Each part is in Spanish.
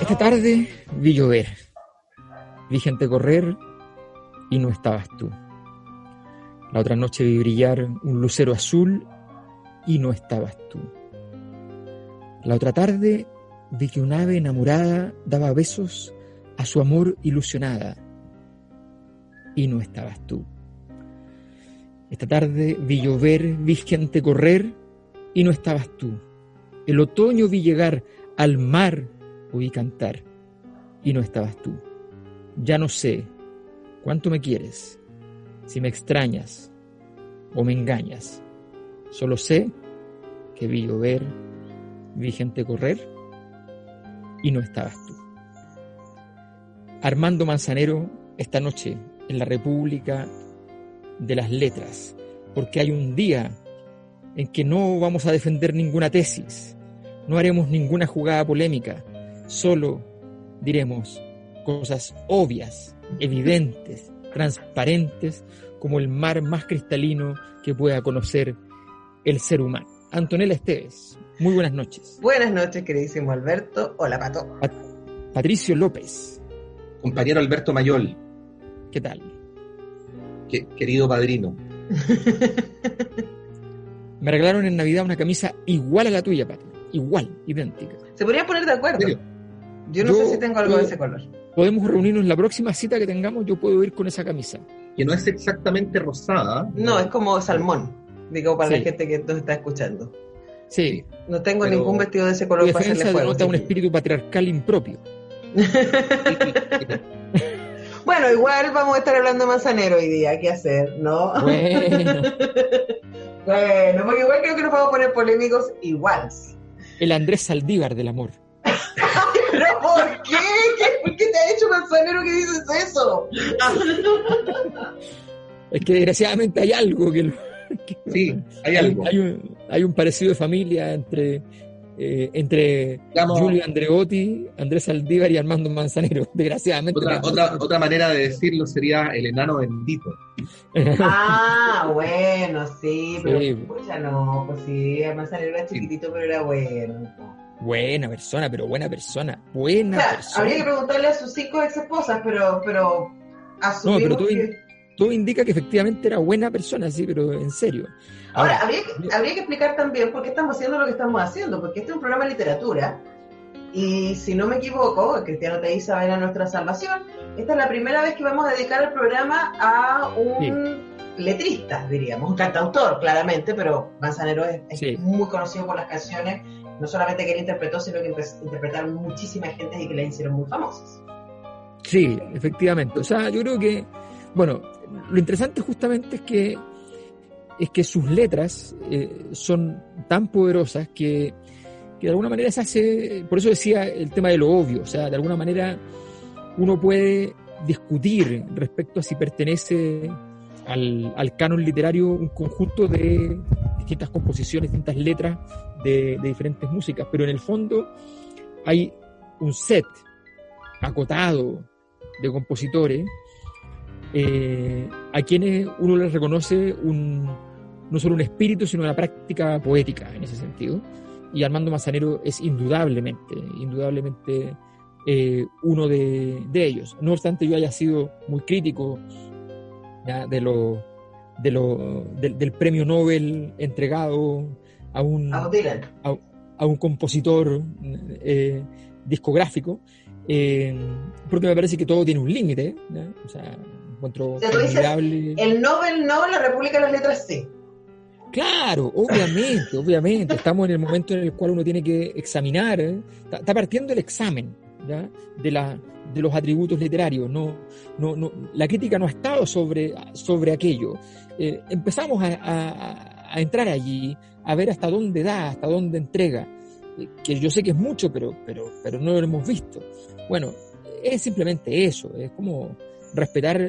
Esta tarde vi llover, vi gente correr y no estabas tú. La otra noche vi brillar un lucero azul y no estabas tú. La otra tarde vi que un ave enamorada daba besos a su amor ilusionada y no estabas tú. Esta tarde vi llover, vi gente correr y no estabas tú. El otoño vi llegar al mar oí cantar y no estabas tú. Ya no sé cuánto me quieres, si me extrañas o me engañas. Solo sé que vi llover, vi gente correr y no estabas tú. Armando Manzanero esta noche en la República de las Letras, porque hay un día en que no vamos a defender ninguna tesis, no haremos ninguna jugada polémica, solo diremos cosas obvias, evidentes, transparentes, como el mar más cristalino que pueda conocer el ser humano. Antonella Esteves, muy buenas noches. Buenas noches, queridísimo Alberto. Hola, Pato. Pat Patricio López. Compañero Alberto Mayol. ¿Qué tal? Querido padrino. Me regalaron en Navidad una camisa igual a la tuya, Pato. Igual, idéntica. Se podría poner de acuerdo. Yo no Yo sé si tengo algo puedo- de ese color. Podemos reunirnos en la próxima cita que tengamos, yo puedo ir con esa camisa. Que no es exactamente rosada. No, es como salmón, digo, para Sí. la gente que nos está escuchando. Sí, No tengo Pero ningún vestido de ese color para hacerle fuego. denota un espíritu patriarcal impropio. Bueno, igual vamos a estar hablando de manzanero hoy día, ¿qué hacer? ¿No? Bueno, Bueno, porque igual creo que nos vamos a poner polémicos igual. El Andrés Saldívar del amor. ¿Pero por qué? ¿Qué? ¿Por qué te ha hecho manzanero que dices eso? Es que desgraciadamente hay algo que... lo- que- Sí, hay algo. Hay un, hay un parecido de familia entre, eh, entre Digamos, Julio Andreotti, Andrés Saldívar y Armando Manzanero, desgraciadamente. otra, otra, otra manera de decirlo sería el enano bendito. Ah, bueno, sí, pero Sí. pucha, no, pues sí, el manzanero era chiquitito, pero era bueno. Buena persona, pero buena persona. O Buena sea, persona. habría que preguntarle a sus cinco ex esposas, pero, pero asumimos No, pero tú- que... Todo indica que efectivamente era buena persona, sí, pero en serio. Ahora, habría que, habría que explicar también por qué estamos haciendo lo que estamos haciendo, porque este es un programa de literatura, y si no me equivoco, Cristiano Teiza era nuestra salvación, esta es la primera vez que vamos a dedicar el programa a un letrista, diríamos, un cantautor, claramente, pero Manzanero es, es Sí. muy conocido por las canciones, no solamente que él interpretó, sino que interpretaron muchísima gente y que la hicieron muy famosas. Sí, efectivamente. O sea, yo creo que, bueno, lo interesante justamente es que es que sus letras eh, son tan poderosas que, que de alguna manera se hace, por eso decía el tema de lo obvio, o sea, de alguna manera uno puede discutir respecto a si pertenece al, al canon literario un conjunto de distintas composiciones, distintas letras de, de diferentes músicas, pero en el fondo hay un set acotado de compositores eh, a quienes uno les reconoce un, no solo un espíritu, sino una práctica poética en ese sentido. Y Armando Manzanero es indudablemente, indudablemente eh, uno de, de ellos. No obstante, yo haya sido muy crítico ¿ya? de lo, de lo, del, del premio Nobel entregado a un, A un compositor eh, discográfico, eh, porque me parece que todo tiene un límite. O sea, encuentro El Nobel no, la República de las Letras sí. Claro, obviamente, obviamente. Estamos en el momento en el cual uno tiene que examinar. Está, partiendo el examen De, la, de los atributos literarios. No, no, no, la crítica no ha estado sobre, sobre aquello. Eh, empezamos a, a, entrar allí, a ver hasta dónde da, hasta dónde entrega. Eh, que yo sé que es mucho, pero, pero, pero no lo hemos visto. Bueno, es simplemente eso, es como respetar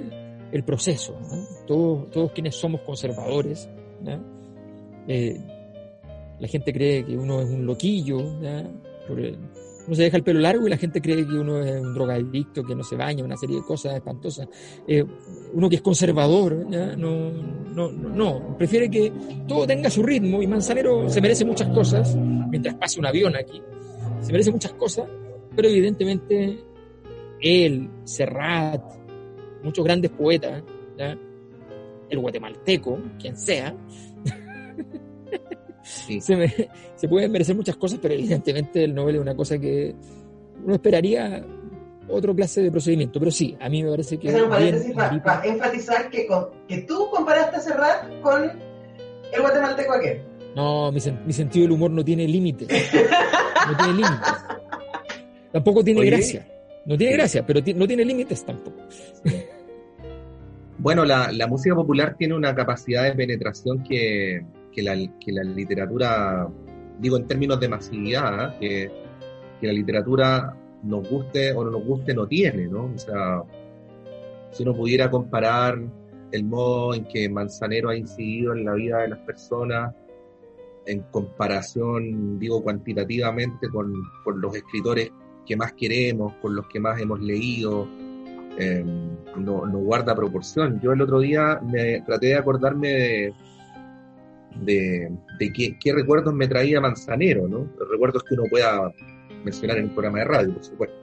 el proceso. Todos, todos quienes somos conservadores, eh, la gente cree que uno es un loquillo, uno se deja el pelo largo y la gente cree que uno es un drogadicto, que no se baña, una serie de cosas espantosas. Eh, uno que es conservador, No, no, no, prefiere que todo tenga su ritmo y Manzanero se merece muchas cosas, mientras pase un avión aquí, se merece muchas cosas, pero evidentemente él, Serrat, muchos grandes poetas, el guatemalteco, quien sea, se, se, pueden merecer muchas cosas, pero evidentemente el Nobel es una cosa que uno esperaría otro clase de procedimiento. Pero sí, a mí me parece que. para, enfatizar que, que tú comparaste a Serrat con el guatemalteco aquel. No, mi, mi sentido del humor no tiene límites. no tiene límites. Tampoco tiene gracia. No tiene gracia, pero no tiene límites tampoco. Bueno, la, la música popular tiene una capacidad de penetración que, que la, que la literatura, digo en términos de masividad, que, que, la literatura nos guste o no nos guste no tiene, ¿no? O sea, si uno pudiera comparar el modo en que Manzanero ha incidido en la vida de las personas, en comparación, digo, cuantitativamente con, con los escritores que más queremos, con los que más hemos leído, eh, no, no, guarda proporción. Yo el otro día me traté de acordarme de, de, qué, recuerdos me traía Manzanero, ¿no? Los recuerdos que uno pueda mencionar en un programa de radio, por supuesto.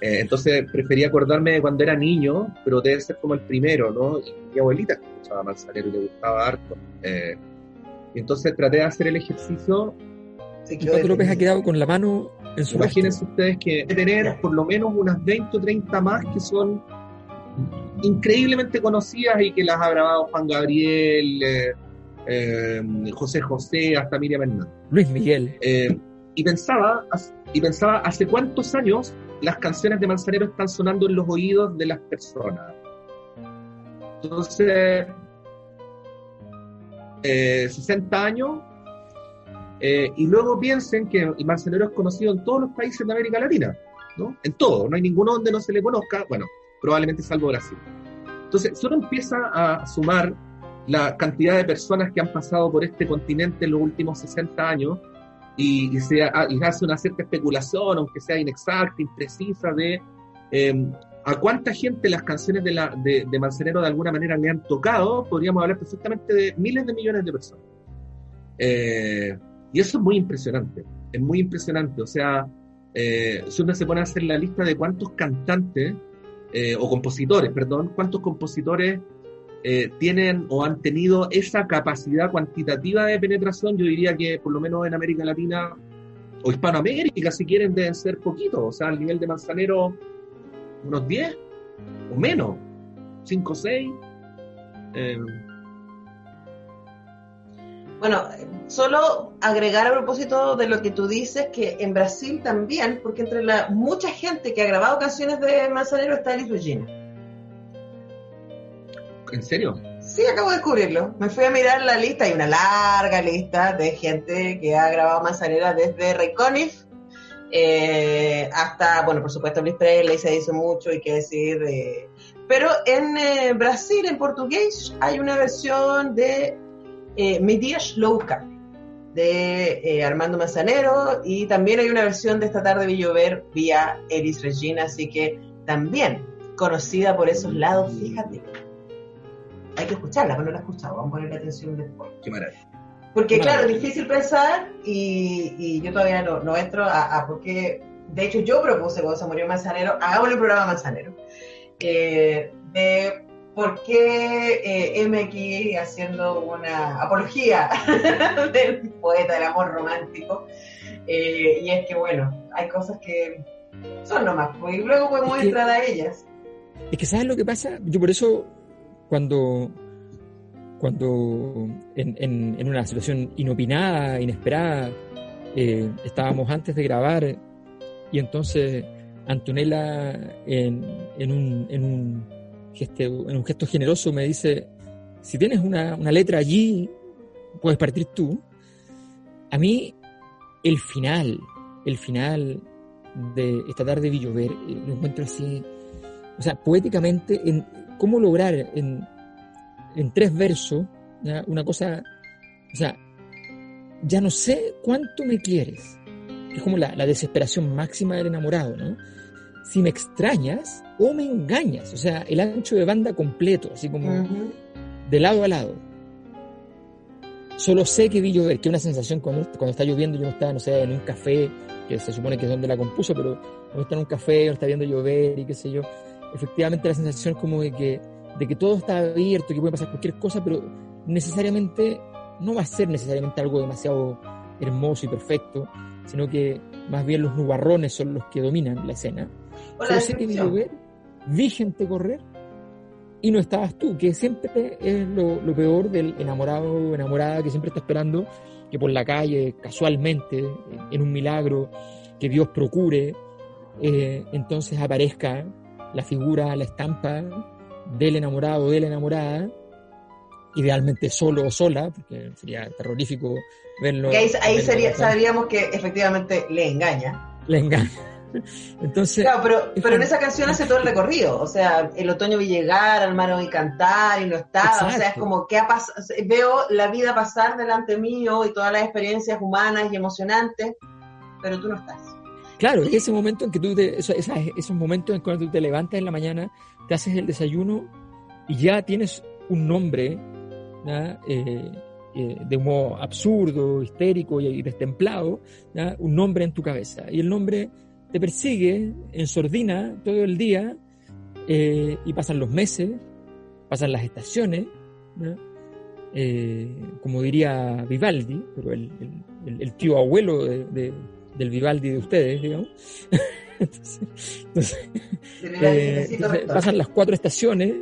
Eh, entonces prefería acordarme de cuando era niño, pero debe ser como el primero, ¿no? Y mi abuelita escuchaba Manzanero y le gustaba harto. Eh, y entonces traté de hacer el ejercicio. Sí, Pato López ha quedado con la mano en su Imagínense ustedes que tener por lo menos unas 20 o 30 más que son increíblemente conocidas y que las ha grabado Juan Gabriel, eh, eh, José José, hasta Miriam Hernández. Luis Miguel. Eh, y pensaba, y pensaba, ¿hace cuántos años las canciones de Manzanero están sonando en los oídos de las personas? Entonces, 60 eh, años, y luego piensen que Manzanero es conocido en todos los países de América Latina, ¿no? En todo, no hay ninguno donde no se le conozca, bueno, probablemente salvo Brasil. Entonces, solo empieza a sumar la cantidad de personas que han pasado por este continente en los últimos 60 años y, se hace una cierta especulación, aunque sea inexacta, imprecisa, de em, a cuánta gente las canciones de, la, de, de, de alguna manera le han tocado, podríamos hablar perfectamente de miles de millones de personas. Eh, y eso es muy impresionante, es muy impresionante. O sea, eh, si uno se pone a hacer la lista de cuántos cantantes, eh, o compositores, perdón, cuántos compositores eh, tienen o han tenido esa capacidad cuantitativa de penetración, yo diría que por lo menos en América Latina o Hispanoamérica, si quieren, deben ser poquitos. O sea, al nivel de Manzanero, unos 10 o menos, 5 o 6. Bueno, solo agregar a propósito de lo que tú dices, que en Brasil también, porque entre la mucha gente que ha grabado canciones de Manzanero está Elis Regina. ¿En serio? Sí, acabo de descubrirlo. Me fui a mirar la lista, hay una larga lista de gente que ha grabado Manzanera desde Ray Conniff eh, hasta, bueno, por supuesto Luis Presley se hizo mucho y qué decir. Eh, pero en eh, Brasil, en portugués, hay una versión de Mi Louca de Armando Manzanero y también hay una versión de esta tarde vi llover vía Elis Regina, así que también conocida por esos lados, fíjate hay que escucharla, pero no la he escuchado, vamos a ponerle atención después. Qué maravilla. Porque claro, es difícil pensar y, yo todavía no, no entro a, a porque, de hecho yo propuse cuando se murió Manzanero, hagamos el programa Manzanero, eh, de por qué eh, M aquí haciendo una apología del poeta del amor romántico. Eh, y es que, bueno, hay cosas que son nomás, pues, y luego podemos entrar a ellas. Es que, ¿sabes lo que pasa? Yo por eso, cuando, cuando en, una situación inopinada, inesperada, eh, estábamos antes de grabar y entonces Antonella en, un, en, un gesto, en un gesto generoso me dice, si tienes una, una letra allí, puedes partir tú. A mí, el final, el final de esta tarde vi llover, eh, lo encuentro así, o sea, poéticamente, en cómo lograr en, en tres versos una cosa, o sea, ya no sé cuánto me quieres. Es como la, la, desesperación máxima del enamorado, ¿no? Si me extrañas o me engañas, o sea, el ancho de banda completo, así como de lado a lado. Solo sé que vi llover, que una sensación cuando, cuando está lloviendo, yo no estaba, no sé, en un café, que se supone que es donde la compuso, pero cuando está en un café, no está viendo llover y qué sé yo, efectivamente la sensación es como de que, de que todo está abierto, que puede pasar cualquier cosa, pero necesariamente no va a ser necesariamente algo demasiado hermoso y perfecto, sino que más bien los nubarrones son los que dominan la escena. Solo sé que vi llover, vi gente correr y no estabas tú, que siempre es lo, peor del enamorado o enamorada que siempre está esperando que por la calle, casualmente, en un milagro, que Dios procure, eh, entonces aparezca la figura, la estampa del enamorado o de la enamorada, idealmente solo o sola, porque sería terrorífico verlo. ahí, sería, sabríamos que efectivamente le engaña. Le engaña. Entonces, claro, pero, pero en esa canción hace todo el recorrido, o sea, el otoño vi llegar, al mar y cantar y no estaba, o sea, es como que ha veo la vida pasar delante mío y todas las experiencias humanas y emocionantes, pero tú no estás. Claro, ese momento en que tú, te, esos, momentos en que tú te levantas en la mañana, te haces el desayuno y ya tienes un nombre eh, eh, de modo absurdo, histérico y destemplado, un nombre en tu cabeza. Y el nombre te persigue en sordina todo el día eh, y pasan los meses, pasan las estaciones, eh, como diría Vivaldi, pero el, tío abuelo del Vivaldi de ustedes, digamos. entonces, eh, pasan las cuatro estaciones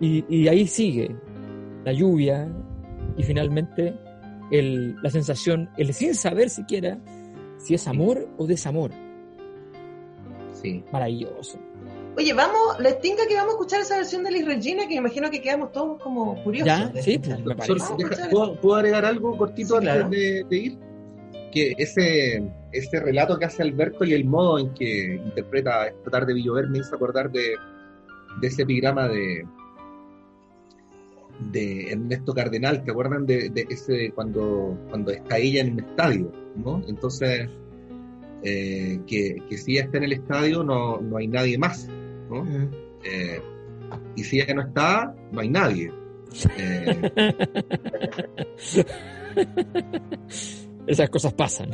y, ahí sigue la lluvia y finalmente la sensación, el sin saber siquiera si es amor o desamor. Maravilloso. Oye, vamos, les tinca que vamos a escuchar esa versión de Liz Regina que me imagino que quedamos todos como curiosos. Sí, ¿Puedo, agregar algo cortito antes de, ir? Que ese, ese relato que hace Alberto y el modo en que interpreta esta tarde Villover me hizo acordar de, de ese epigrama de, de Ernesto Cardenal, ¿te acuerdan de, de, ese cuando, cuando está ella en un estadio? ¿no? Entonces, eh, que, si ella está en el estadio no, no hay nadie más. ¿no? Eh, y si ella no está, no hay nadie. Eh, Esas cosas pasan.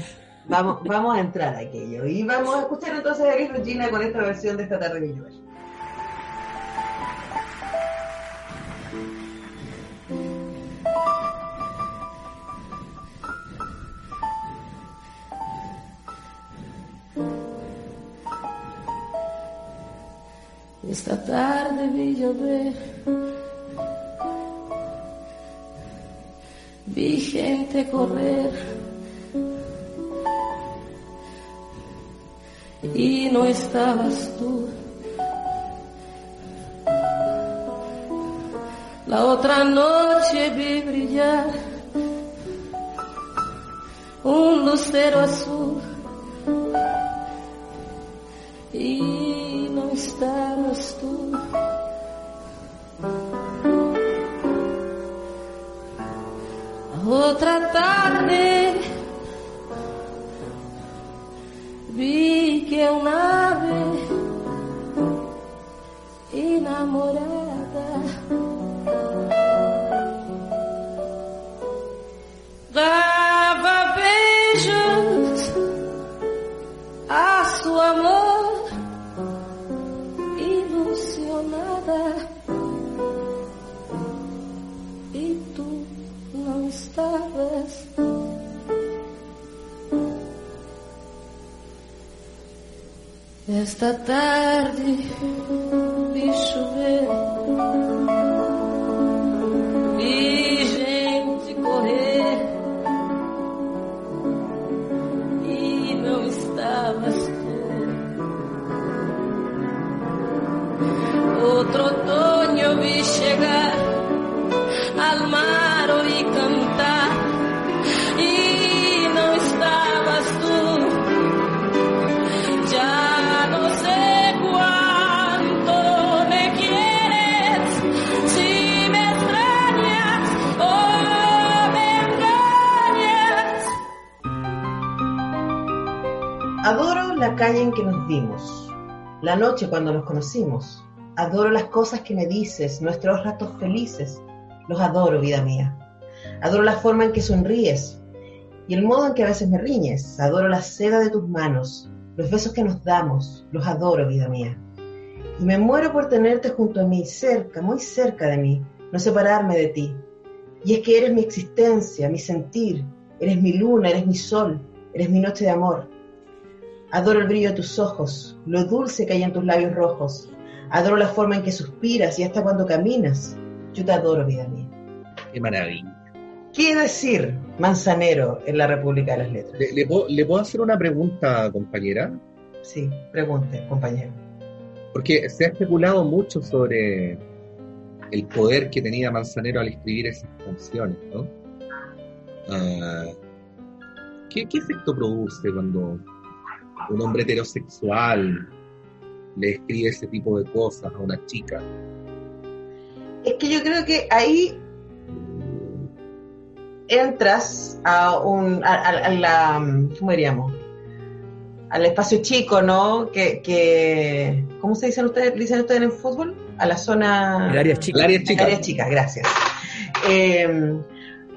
Vamos, vamos a entrar a aquello. Y vamos a escuchar entonces a Gris Regina con esta versión de esta tarde de Esta tarde vi llover, vi gente correr y no estabas tú. La otra noche vi brillar un lucero azul y no estabas tú. Esta tarde vi chover, calle en que nos vimos, la noche cuando nos conocimos. Adoro las cosas que me dices, nuestros ratos felices. Los adoro, vida mía. Adoro la forma en que sonríes y el modo en que a veces me riñes. Adoro la seda de tus manos, los besos que nos damos. Los adoro, vida mía. Y me muero por tenerte junto a mí, cerca, muy cerca de mí, no separarme de ti. Y es que eres mi existencia, mi sentir, eres mi luna, eres mi sol, eres mi noche de amor. Adoro el brillo de tus ojos, lo dulce que hay en tus labios rojos. Adoro la forma en que suspiras y hasta cuando caminas. Yo te adoro, vida mía. Qué maravilla. ¿Qué decir manzanero en la República de las Letras? ¿Le, le puedo, le puedo hacer una pregunta, compañera? Sí, pregunte, compañero. Porque se ha especulado mucho sobre el poder que tenía Manzanero al escribir esas canciones, ¿no? Ah, ¿qué, ¿Qué efecto produce cuando un hombre heterosexual le escribe ese tipo de cosas a una chica? Es que yo creo que ahí entras a un a, a- a la ¿cómo diríamos? al espacio chico, ¿no? Que, que ¿cómo se dicen ustedes? ¿Dicen ustedes en fútbol? A la zona El área chica. El área chica. Áreas chicas, gracias. Eh,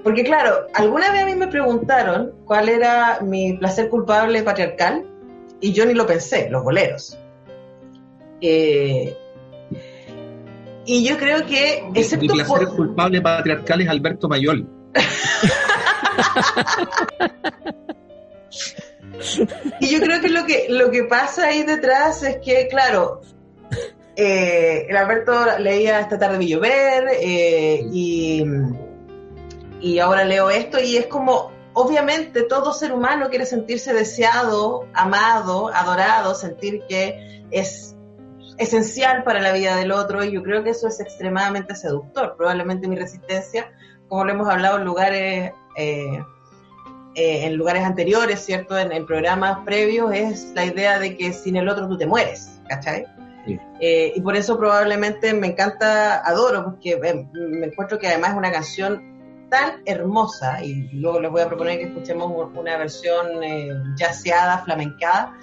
porque claro, alguna vez a mí me preguntaron cuál era mi placer culpable patriarcal y yo ni lo pensé, los boleros. Eh, y yo creo que, Mi excepto placer por- culpable patriarcal es Alberto Mayol. Y yo creo que lo que lo que pasa ahí detrás es que, claro, eh, el Alberto leía esta tarde vi llover eh, y, y ahora leo esto y es como, obviamente todo ser humano quiere sentirse deseado, amado, adorado, sentir que es esencial para la vida del otro y yo creo que eso es extremadamente seductor. Probablemente mi resistencia, como lo hemos hablado en lugares... eh, eh, en lugares anteriores, ¿cierto? En, en programas previos, es la idea de que sin el otro tú te mueres, ¿cachai? Sí. Eh, y por eso probablemente me encanta Adoro, porque eh, me encuentro que además es una canción tan hermosa, y luego les voy a proponer que escuchemos una versión eh, jazzeada, flamencada,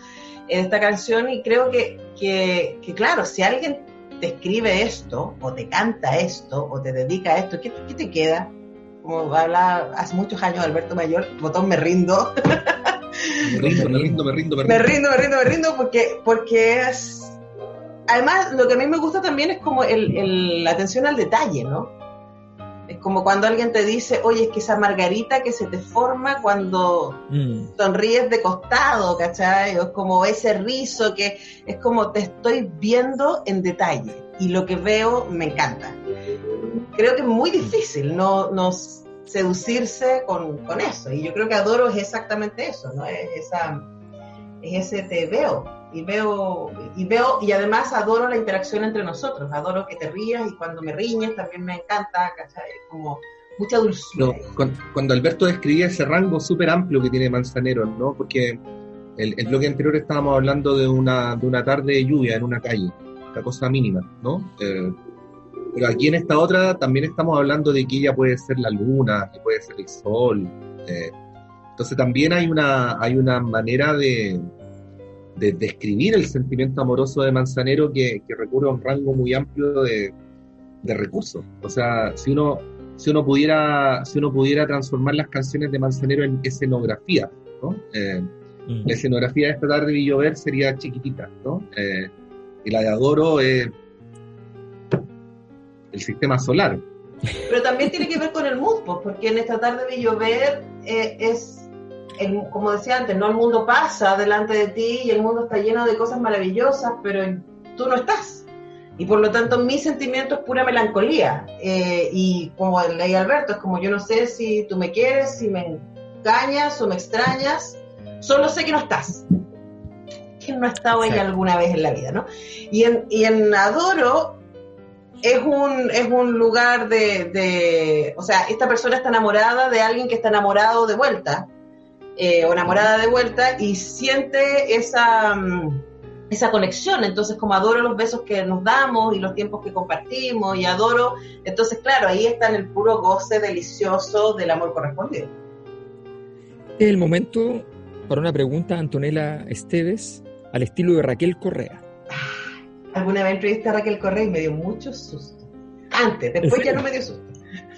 eh, de esta canción, y creo que, que, que, claro, si alguien te escribe esto, o te canta esto, o te dedica a esto, ¿qué, qué te queda? Como habla hace muchos años Alberto Mayor, botón me rindo, Me rindo, me rindo, me rindo, me me rindo. rindo, me rindo, me rindo, porque, porque es... Además, lo que a mí me gusta también es como el, el- la atención al detalle, ¿no? Es como cuando alguien te dice, oye, es que esa margarita que se te forma cuando Mm. sonríes de costado, ¿cachai? O es como ese rizo que es como te estoy viendo en detalle y lo que veo me encanta. Creo que es muy difícil no, no seducirse con, con eso y yo creo que Adoro es exactamente eso, ¿no? Es, esa, es ese te veo y veo y veo y además adoro la interacción entre nosotros, adoro que te rías y cuando me riñes también me encanta, ¿cachai? Como mucha dulzura. No, cuan- cuando Alberto describía ese rango súper amplio que tiene Manzanero, ¿no? Porque el, el bloque anterior estábamos hablando de una, de una tarde de lluvia en una calle, una cosa mínima, ¿no? Eh, pero aquí en esta otra también estamos hablando de que ella puede ser la luna, que puede ser el sol. eh, entonces también hay una, hay una manera de, de describir el sentimiento amoroso de Manzanero que, que recurre a un rango muy amplio de, de recursos. O sea, si uno, si uno pudiera, si uno pudiera transformar las canciones de Manzanero en escenografía, ¿no? Eh, Mm. la escenografía de esta tarde de llover sería chiquitita, ¿no? Eh, y la de Adoro es el sistema solar. Pero también tiene que ver con el mood, pues, porque en esta tarde de llover eh, es el- como decía antes, no el mundo pasa delante de ti y el mundo está lleno de cosas maravillosas, pero tú no estás. Y por lo tanto mi sentimiento es pura melancolía. Eh, y como leí Alberto, es como yo no sé si tú me quieres, si me engañas o me extrañas, solo sé que no estás. Que no ha estado ella alguna vez en la vida, ¿no? Y en, y en Adoro es un, es un lugar de, de- o sea, esta persona está enamorada de alguien que está enamorado de vuelta, eh, o enamorada de vuelta, y siente esa, mm, esa conexión. Entonces, como adoro los besos que nos damos y los tiempos que compartimos, y adoro, entonces, claro, ahí está en el puro goce delicioso del amor correspondido. Es el momento para una pregunta a Antonella Esteves al estilo de Raquel Correa. Alguna vez entrevisté a Raquel Correa y me dio mucho susto. Antes, después ¿En ya no me dio susto.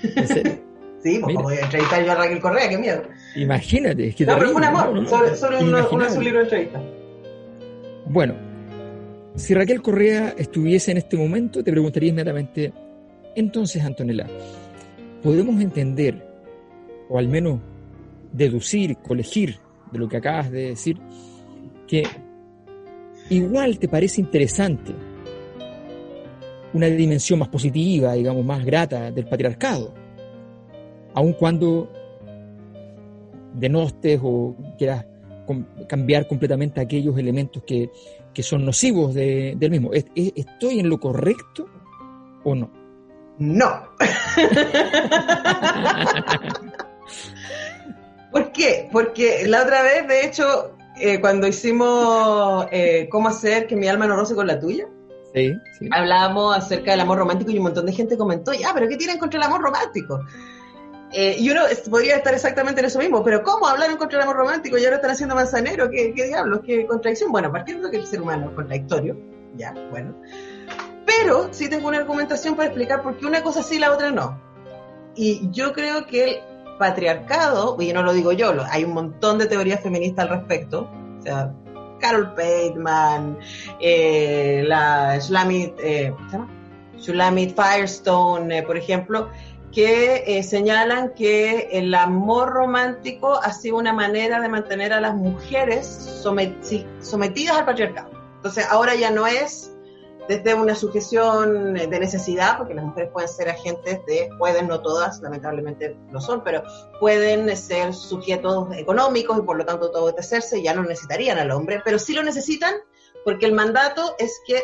¿En serio? Sí, pues Mira. como entrevistar yo a Raquel Correa, qué miedo. Imagínate, es que No, pero fue un amor, no, no, sobre, de inimaginable. libros de entrevista. Bueno, si Raquel Correa estuviese en este momento, te preguntaría inmediatamente, entonces, Antonella, ¿podemos entender, o al menos deducir, colegir de lo que acabas de decir, que igual te parece interesante una dimensión más positiva, digamos, más grata del patriarcado, aun cuando denostes o quieras cambiar completamente aquellos elementos que, que son nocivos de- del mismo. ¿Es- es- ¿Estoy en lo correcto o no? No. ¿Por qué? Porque la otra vez, de hecho, eh, cuando hicimos eh, cómo hacer que mi alma no roce con la tuya, Sí, sí. hablábamos acerca del amor romántico y un montón de gente comentó, ya, pero ¿qué tienen contra el amor romántico? Eh, y uno podría estar exactamente en eso mismo, pero ¿cómo hablaron contra el amor romántico y ahora están haciendo manzanero? ¿Qué, qué diablos? ¿Qué contradicción? Bueno, partiendo de que el ser humano es contradictorio, ya, bueno. Pero sí tengo una argumentación para explicar por qué una cosa sí y la otra no. Y yo creo que el patriarcado, y no lo digo yo, hay un montón de teorías feministas al respecto, o sea, Carol Bateman, eh, la Shulamit, eh, Firestone, eh, por ejemplo, que eh, señalan que el amor romántico ha sido una manera de mantener a las mujeres sometidas al patriarcado. Entonces ahora ya no es desde una sujeción de necesidad, porque las mujeres pueden ser agentes de, pueden, no todas, lamentablemente lo son, pero pueden ser sujetos económicos y por lo tanto todo obedecerse, ya no necesitarían al hombre, pero sí lo necesitan porque el mandato es que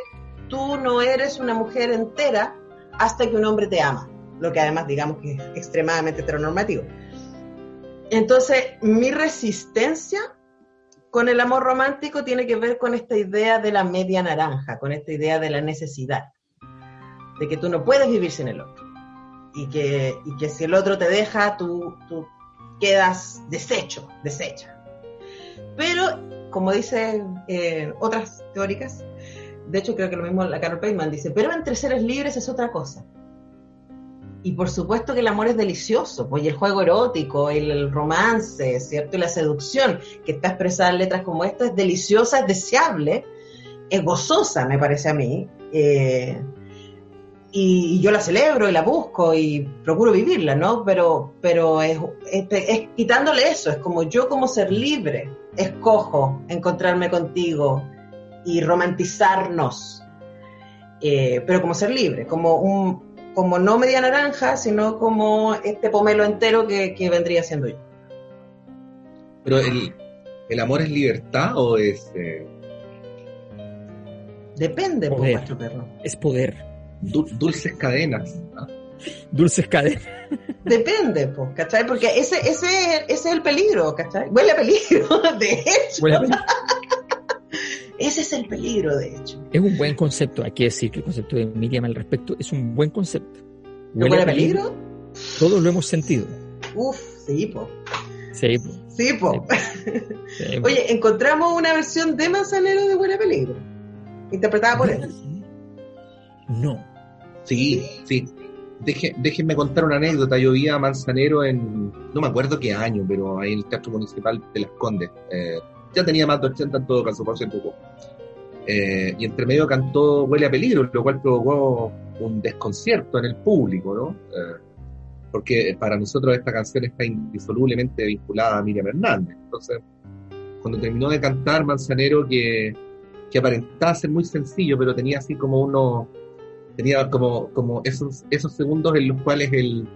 tú no eres una mujer entera hasta que un hombre te ama, lo que además digamos que es extremadamente heteronormativo. Entonces, mi resistencia con el amor romántico tiene que ver con esta idea de la media naranja, con esta idea de la necesidad, de que tú no puedes vivir sin el otro. Y que, y que si el otro te deja, tú, tú quedas deshecho, deshecha. Pero, como dicen eh, otras teóricas, de hecho creo que lo mismo la Carol Payman dice, pero entre seres libres es otra cosa. Y por supuesto que el amor es delicioso, pues y el juego erótico, el, romance, ¿cierto? Y la seducción, que está expresada en letras como esta, es deliciosa, es deseable, es gozosa, me parece a mí. eh, y, yo la celebro y la busco y procuro vivirla, ¿no? Pero, pero es quitándole eso, es como yo como ser libre, escojo encontrarme contigo y romantizarnos, eh, pero como ser libre, como un como no media naranja, sino como este pomelo entero que, que vendría siendo yo. Pero el, el amor es libertad o es eh, Depende, pues, Poder. maestro perro. Es poder. du- dulces cadenas. ¿ah? Dulces cadenas. Depende, pues, ¿cachai? Porque ese, ese, ese es el peligro, ¿cachai? Huele a peligro, de hecho. Huele a pe- Ese es el peligro, de hecho. Es un buen concepto, hay que decir que el concepto de Miriam al respecto es un buen concepto. ¿No huele a peligro? Todos lo hemos sentido. Uf, sí, po. Sí, po, Sí, po. sí, po. Oye, encontramos una versión de Manzanero de Huele a Peligro. Interpretada por él. No. Sí, sí. Deje- déjenme contar una anécdota. Yo vi a Manzanero en, no me acuerdo qué año, pero ahí en el Teatro Municipal de Las Condes. Eh, ya tenía más de 80 en todo caso, por poco. Eh, y entre medio cantó Huele a peligro, lo cual provocó un desconcierto en el público, ¿no? Eh, porque para nosotros esta canción está indisolublemente vinculada a Miriam Hernández. Entonces, cuando terminó de cantar Manzanero, que, que aparentaba ser muy sencillo, pero tenía así como uno, tenía como, como esos, esos segundos en los cuales el,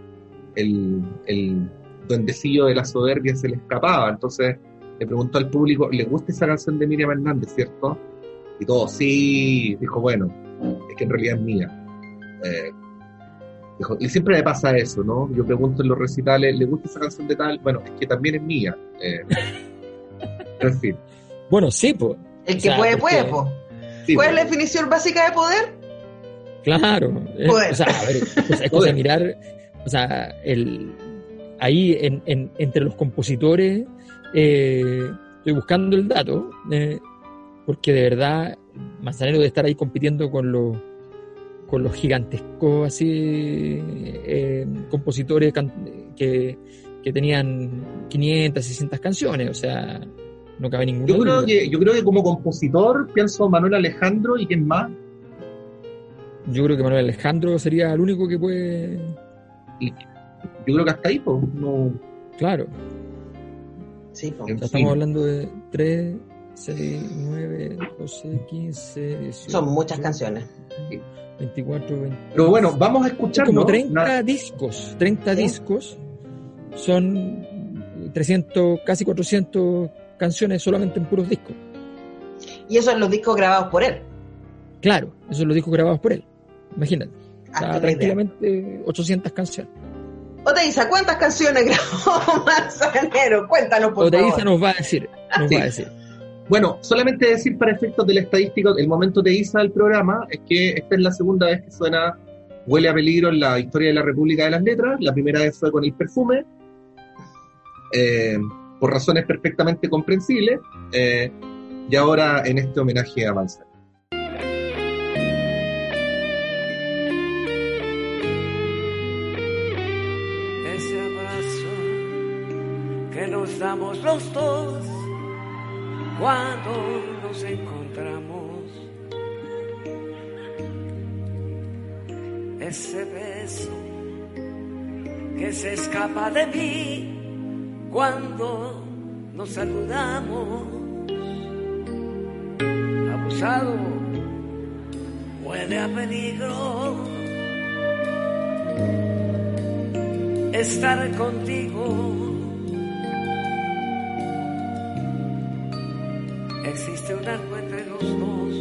el, el duendecillo de la soberbia se le escapaba. Entonces le preguntó al público, ¿le gusta esa canción de Miriam Hernández, cierto? Y todo, sí, dijo, bueno, es que en realidad es mía. Eh, dijo, y siempre me pasa eso, ¿no? Yo pregunto en los recitales, ¿le gusta esa canción de tal? Bueno, es que también es mía. Eh, en fin. Bueno, sí, pues. El que puede, puede, po. Sí, ¿Cuál es la pues. definición básica de poder? Claro. Poder. o sea, a ver, es cosa de mirar, o sea, el, ahí en, en- entre los compositores, eh, estoy buscando el dato, eh, porque de verdad Manzanero debe estar ahí compitiendo con los con los gigantescos así eh, compositores que, que tenían 500, 600 canciones, o sea, no cabe ninguna Yo creo, duda. que, yo creo que como compositor pienso Manuel Alejandro y quién más. Yo creo que Manuel Alejandro sería el único que puede, Y yo creo que hasta ahí, pues, no. claro, Sí. En estamos hablando de 3, 6, 9, 12, 15, 18. Son muchas canciones. 24, 20. Pero bueno, vamos a escuchar. como ¿no? 30 Na- discos. 30 Sí. discos. Son 300, casi 400 canciones solamente en puros discos. Y eso en los discos grabados por él. Claro, esos son los discos grabados por él. Imagínate. O sea, Hazte una idea. tranquilamente 800 canciones. Oteiza, ¿cuántas canciones grabó Manzanero? Cuéntanos, por Oteiza favor. nos va a decir. Nos Sí. va a decir. Bueno, solamente decir para efectos de la estadística, el momento de Isa del programa es que esta es la segunda vez que suena Huele a peligro en la historia de la República de las Letras. La primera vez fue con el perfume, eh, por razones perfectamente comprensibles, eh, y ahora en este homenaje a Manzanero. Damos los dos cuando nos encontramos. Ese beso que se escapa de mí cuando nos saludamos. Abusado, huele a peligro estar contigo. Existe un algo entre los dos,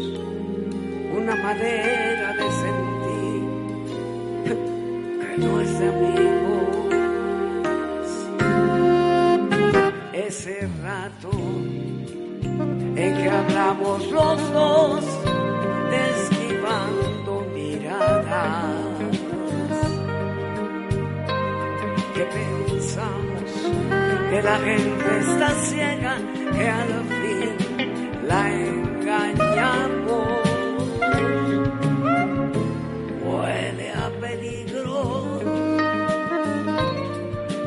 una manera de sentir que no es de amigos. Ese rato en que hablamos los dos, esquivando miradas que pensamos que la gente está ciega, que al fin la engañamos. Huele a peligro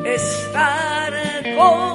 estar contigo,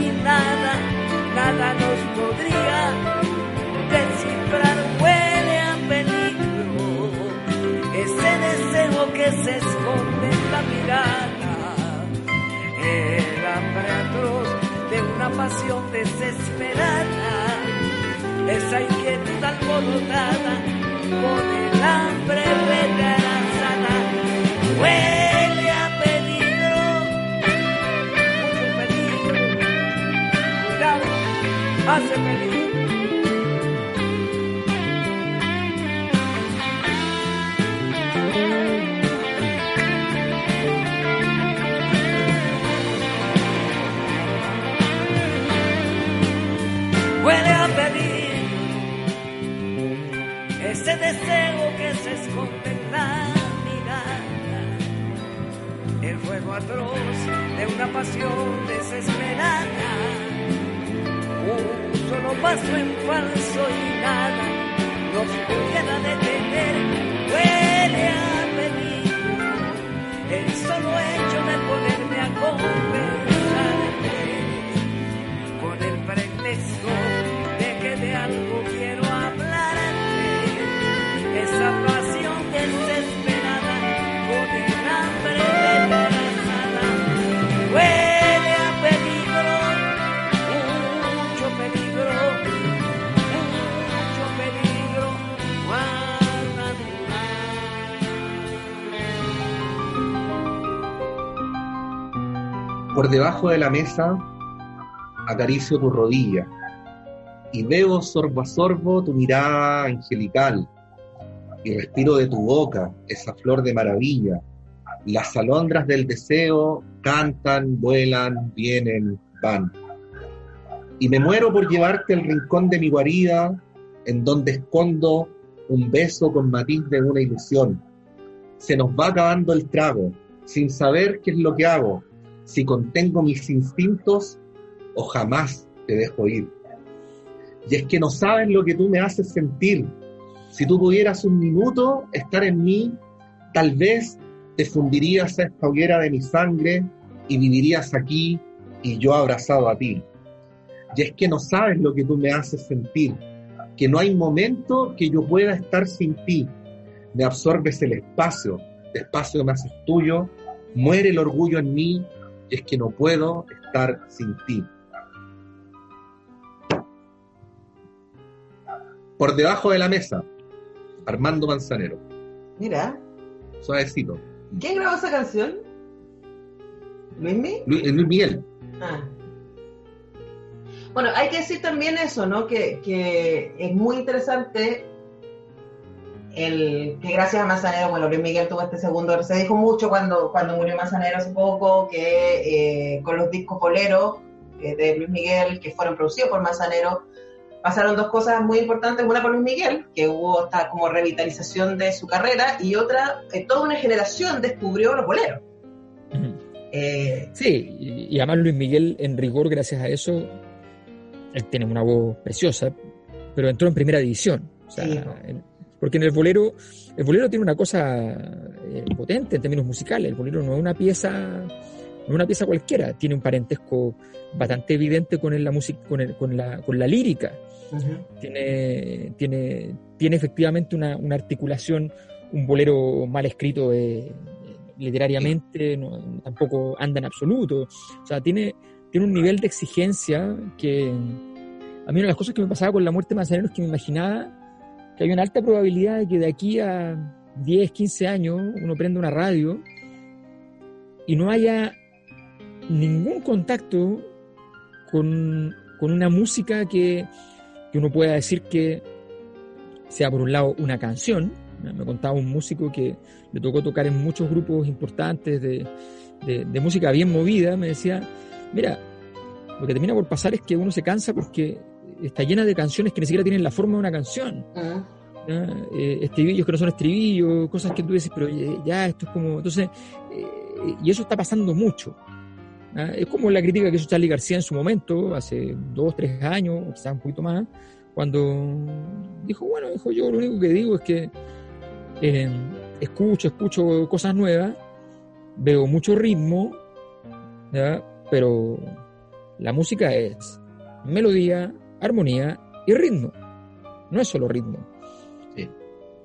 y nada, nada nos podría descifrar. Huele a peligro ese deseo que se esconde en la mirada, el hambre atroz de una pasión desesperada, esa inquietud alborotada con el hambre sana, huele hace peligro. huele a pedir ese deseo que se esconde en la mirada, fuego atroz de una pasión desesperada. Paso en falso y nada nos pudiera detener. Huele a peligro el solo hecho de ponerme a con el pretexto de que de algo Por debajo de la mesa acaricio tu rodilla y veo sorbo a sorbo tu mirada angelical y respiro de tu boca esa flor de maravilla. Las alondras del deseo cantan, vuelan, vienen, van. Y me muero por llevarte al rincón de mi guarida, en donde escondo un beso con matiz de una ilusión. Se nos va acabando el trago, sin saber qué es lo que hago, si contengo mis instintos o jamás te dejo ir. Y es que no sabes lo que tú me haces sentir. Si tú pudieras un minuto estar en mí, tal vez te fundirías a esta hoguera de mi sangre y vivirías aquí y yo abrazado a ti. Y es que no sabes lo que tú me haces sentir, que no hay momento que yo pueda estar sin ti. Me absorbes el espacio, el espacio me haces tuyo, muere el orgullo en mí y es que no puedo estar sin ti. Por debajo de la mesa, Armando Manzanero, Mira, suavecito. ¿quién grabó esa canción? Luis, Luis Miguel, Ah. Bueno, hay que decir también eso, ¿no? Que, que es muy interesante el que gracias a Manzanero, bueno, Luis Miguel tuvo este segundo, se dijo mucho cuando, cuando murió Manzanero hace poco, que eh, con los discos boleros eh, de Luis Miguel, que fueron producidos por Manzanero, pasaron dos cosas muy importantes, una por Luis Miguel, que hubo esta como revitalización de su carrera, y otra, eh, toda una generación descubrió los boleros. Sí, y, y además Luis Miguel, en rigor, gracias a eso, él tiene una voz preciosa, pero entró en primera división. O sea, Sí. en- porque en el bolero, el bolero tiene una cosa eh, potente en términos musicales. El bolero no es una pieza, no es una pieza cualquiera, tiene un parentesco bastante evidente con la música, con, el- con la, con la lírica. Tiene, tiene, tiene efectivamente una, una articulación, un bolero mal escrito eh, literariamente, no- tampoco anda en absoluto. O sea, tiene, tiene un nivel de exigencia que a mí una de las cosas que me pasaba con la muerte de Manzanero es que me imaginaba que había una alta probabilidad de que de aquí a 10, 15 años uno prenda una radio y no haya ningún contacto con, con una música que, que uno pueda decir que sea por un lado una canción. Me contaba un músico que le tocó tocar en muchos grupos importantes de, de- de música bien movida, me decía, mira, lo que termina por pasar es que uno se cansa porque está llena de canciones que ni siquiera tienen la forma de una canción. ¿ya? Eh, estribillos que no son estribillos, cosas que tú dices, pero eh, ya esto es como. Entonces, eh, y eso está pasando mucho. Es como la crítica que hizo Charlie García en su momento, hace dos, tres años, o quizás un poquito más, cuando dijo, bueno, dijo yo lo único que digo es que eh, escucho, escucho cosas nuevas, veo mucho ritmo, ¿ya? pero la música es melodía, armonía y ritmo. No es solo ritmo. Sí.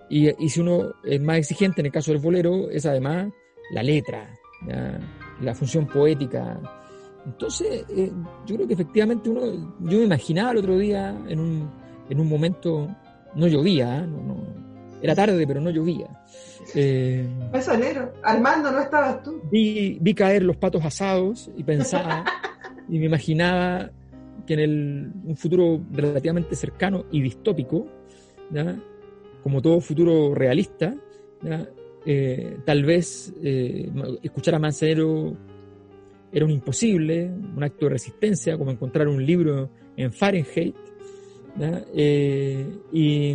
Y, y si uno es más exigente en el caso del bolero, es además la letra, ¿ya? la función poética. Entonces, eh, yo creo que efectivamente uno, yo me imaginaba el otro día en un, en un momento, no llovía, ¿eh? no, no- era tarde, pero no llovía. Eh, Manzanero, Armando, no estabas tú. vi, vi caer los patos asados y pensaba y me imaginaba que en el, un futuro relativamente cercano y distópico, ¿ya? como todo futuro realista, ¿ya? Eh, tal vez eh, escuchar a Manzanero era un imposible, un acto de resistencia, como encontrar un libro en Fahrenheit, ¿ya? Eh, y,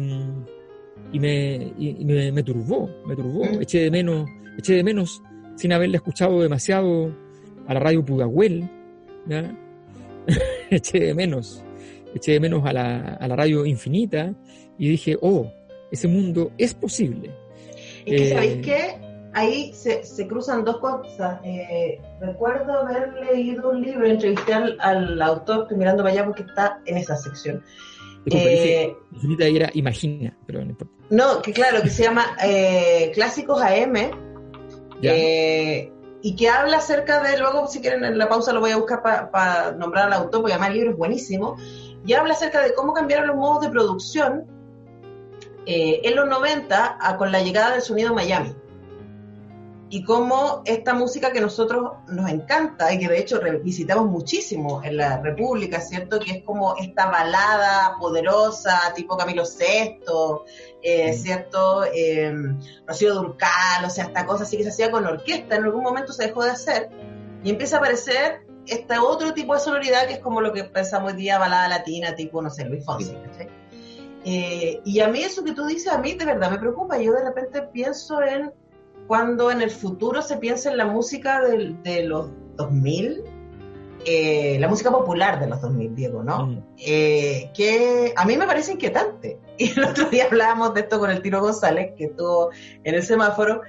y me, y- me, me turbó, me turbó, eché de menos, eché de menos sin haberle escuchado demasiado a la radio Pudahuel, ¿ya? eché de menos, eché de menos a la, a la radio Infinita y dije, oh, ese mundo es posible. Es que, Eh, ¿sabéis qué? Ahí se, se cruzan dos cosas. Eh, recuerdo haber leído un libro, entrevisté al, al autor, estoy mirando para allá porque está en esa sección. Eh, Infinita era Imagina, pero no importa. no, que claro, que se llama eh, Clásicos AM. Eh, y que habla acerca de, luego si quieren en la pausa lo voy a buscar para nombrar al autor, porque además el libro es buenísimo, y habla acerca de cómo cambiaron los modos de producción eh, en los 90 a- con la llegada del sonido Miami. Y cómo esta música que nosotros nos encanta y que de hecho revisitamos muchísimo en la República, ¿cierto? Que es como esta balada poderosa, tipo Camilo VI, eh. ¿cierto? Eh, Rocío Durcal, o sea, esta cosa así que se hacía con orquesta, en algún momento se dejó de hacer y empieza a aparecer este otro tipo de sonoridad que es como lo que pensamos hoy día, balada latina, tipo, no sé, Luis Fonsi. Eh, y a mí eso que tú dices, a mí de verdad me preocupa. Yo de repente pienso en cuando en el futuro se piensa en la música del- de, los 2000, eh, la música popular de los 2000, Diego, ¿no? Mm. eh, que a mí me parece inquietante. Y el otro día hablábamos de esto con el Tiro González, que estuvo en el semáforo,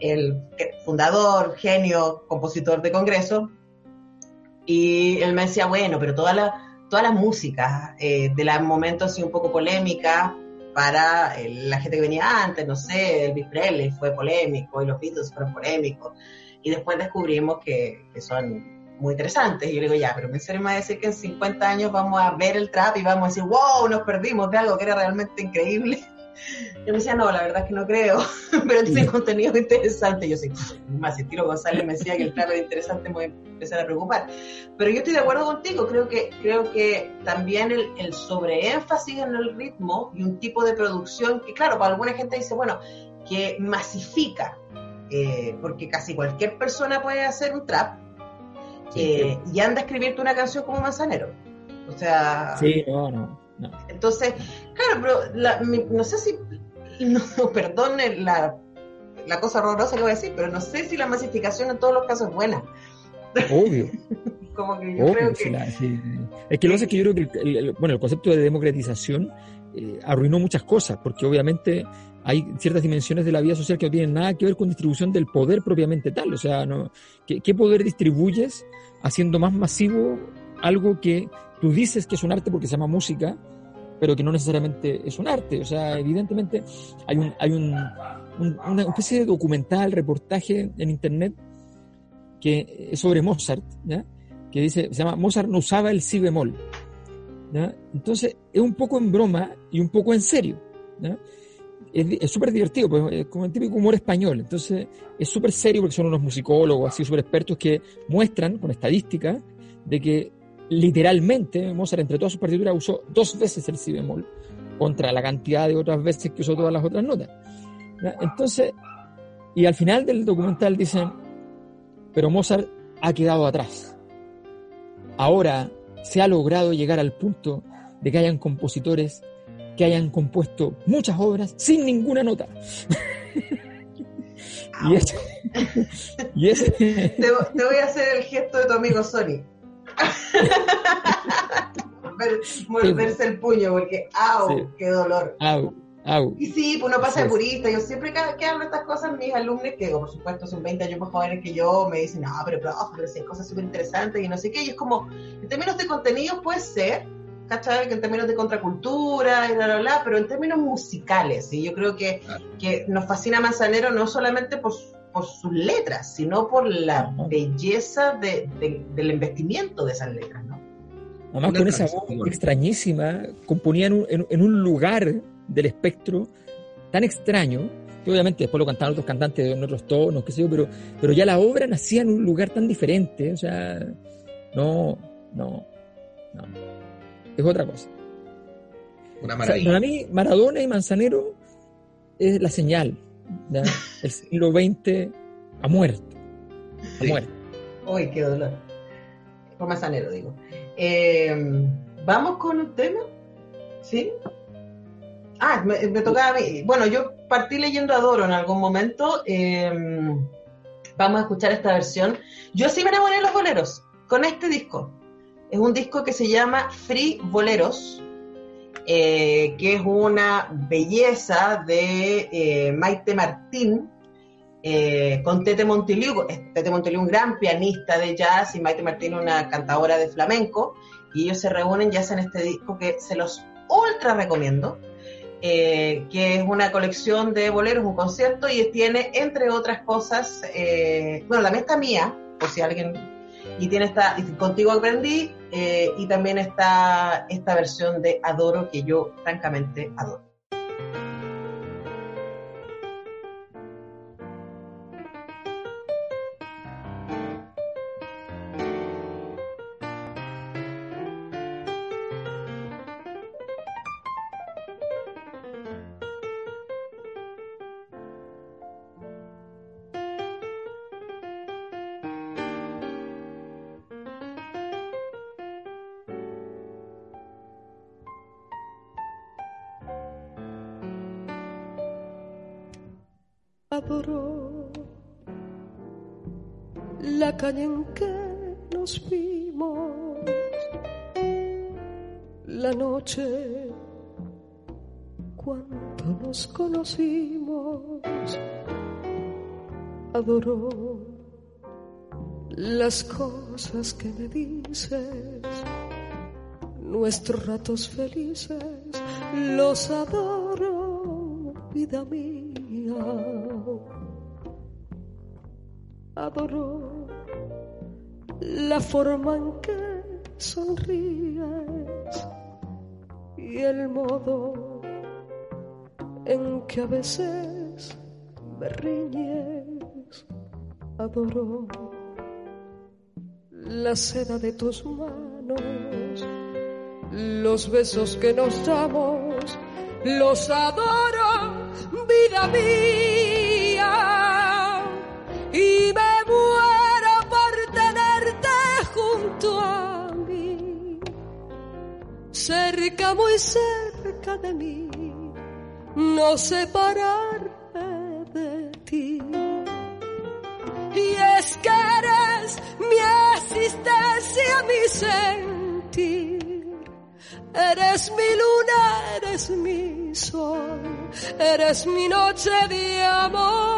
el fundador, genio, compositor de Congreso, y él me decía, bueno, pero toda la, todas las músicas eh, de los momentos así un poco polémicas para eh, la gente que venía antes, no sé, Elvis Presley fue polémico y los Beatles fueron polémicos, y después descubrimos que, que son muy interesantes. Y yo le digo, ya, pero me va a decir que en 50 años vamos a ver el trap y vamos a decir, wow, nos perdimos de algo que era realmente increíble. Yo me decía, no, la verdad es que no creo, pero tiene contenido interesante. Yo sí, más si Tiro González me decía que el trap era interesante, me voy a empezar a preocupar. Pero yo estoy de acuerdo contigo, creo que, creo que también el, el sobreénfasis en el ritmo y un tipo de producción que, claro, para alguna gente dice, bueno, que masifica, eh, porque casi cualquier persona puede hacer un trap eh, y anda a escribirte una canción como Manzanero. O sea, Sí, no, no, no. entonces, claro, pero la- mi- no sé si, no, perdone la, la cosa horrorosa que voy a decir, pero no sé si la masificación en todos los casos es buena. Obvio. Como que yo Obvio, creo que... la- sí. Es que lo que pasa es que yo creo que el, el- bueno, el concepto de democratización eh, arruinó muchas cosas, porque obviamente hay ciertas dimensiones de la vida social que no tienen nada que ver con distribución del poder propiamente tal. O sea, no, ¿qué, qué poder distribuyes haciendo más masivo algo que tú dices que es un arte porque se llama música, pero que no necesariamente es un arte? O sea, evidentemente hay, un, hay un, un- una especie de documental, reportaje en internet que es sobre Mozart, ¿ya? que dice, se llama Mozart no usaba el si bemol. ¿ya? Entonces, es un poco en broma y un poco en serio. ¿ya? Es súper divertido, pues, es como el típico humor español. Entonces, es súper serio porque son unos musicólogos así súper expertos que muestran con estadística de que literalmente Mozart entre todas sus partituras usó dos veces el si bemol contra la cantidad de otras veces que usó todas las otras notas. ¿ya? Entonces, y al final del documental dicen, pero Mozart ha quedado atrás. Ahora se ha logrado llegar al punto de que hayan compositores que hayan compuesto muchas obras sin ninguna nota. y ese, y ese- Te, te voy a hacer el gesto de tu amigo Sony. Morder- Morderse el puño porque, ¡au! Sí. ¡Qué dolor! au, au. Y sí, pues uno pasa de purista. Yo siempre que, que hablo estas cosas, mis alumnos, que por supuesto son 20 años más jóvenes que yo, me dicen, no, pero profe, pero si hay cosas súper interesantes y no sé qué. Y es como, en términos de contenido puede ser, ¿cachai? Que en términos de contracultura y bla, bla, bla, pero en términos musicales, y yo creo que, Claro. que nos fascina Manzanero no solamente por, su- por sus letras, sino por la Ajá. belleza de- de- del investimiento de esas letras, ¿no? Además con esa voz extrañísima, componía en un, en- en un lugar del espectro tan extraño, que obviamente después lo cantaban otros cantantes en otros tonos, qué sé yo, pero, pero ya la obra nacía en un lugar tan diferente, o sea, no, no, no, es otra cosa. Una O sea, maravilla. para mí, Maradona y Manzanero es la señal. ¿Ya? El siglo XX ha muerto. Ha Sí. muerto. Uy, qué dolor. Por Manzanero, digo. Eh, ¿Vamos con un tema? ¿Sí? Ah, me, me tocaba a mí. Bueno, yo partí leyendo a Doro en algún momento. eh, Vamos a escuchar esta versión. Yo sí me enamoré de los boleros con este disco. Es un disco que se llama Free Boleros, eh, que es una belleza de eh, Maite Martín eh, con Tete Montiliu. Tete Montiliu, un gran pianista de jazz, y Maite Martín, una cantadora de flamenco. Y ellos se reúnen y hacen este disco que se los ultra recomiendo. que es una colección de boleros, un concierto, y tiene, entre otras cosas, bueno, también está mía, por si alguien y tiene esta, contigo aprendí, eh, y también está esta versión de Adoro que yo francamente adoro. Conocimos, adoró las cosas que me dices, nuestros ratos felices, los adoro, vida mía. Adoró la forma en que sonríes y el modo en que a veces me riñes. Adoró la seda de tus manos, los besos que nos damos, los adoro, vida mía. Y me muero por tenerte junto a mí, cerca, muy cerca de mí, no separarme de ti. Y es que eres mi existencia, mi sentir. Eres mi luna, eres mi sol, eres mi noche de amor.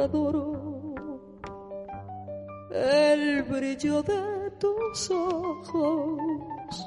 Adoro el brillo de tus ojos,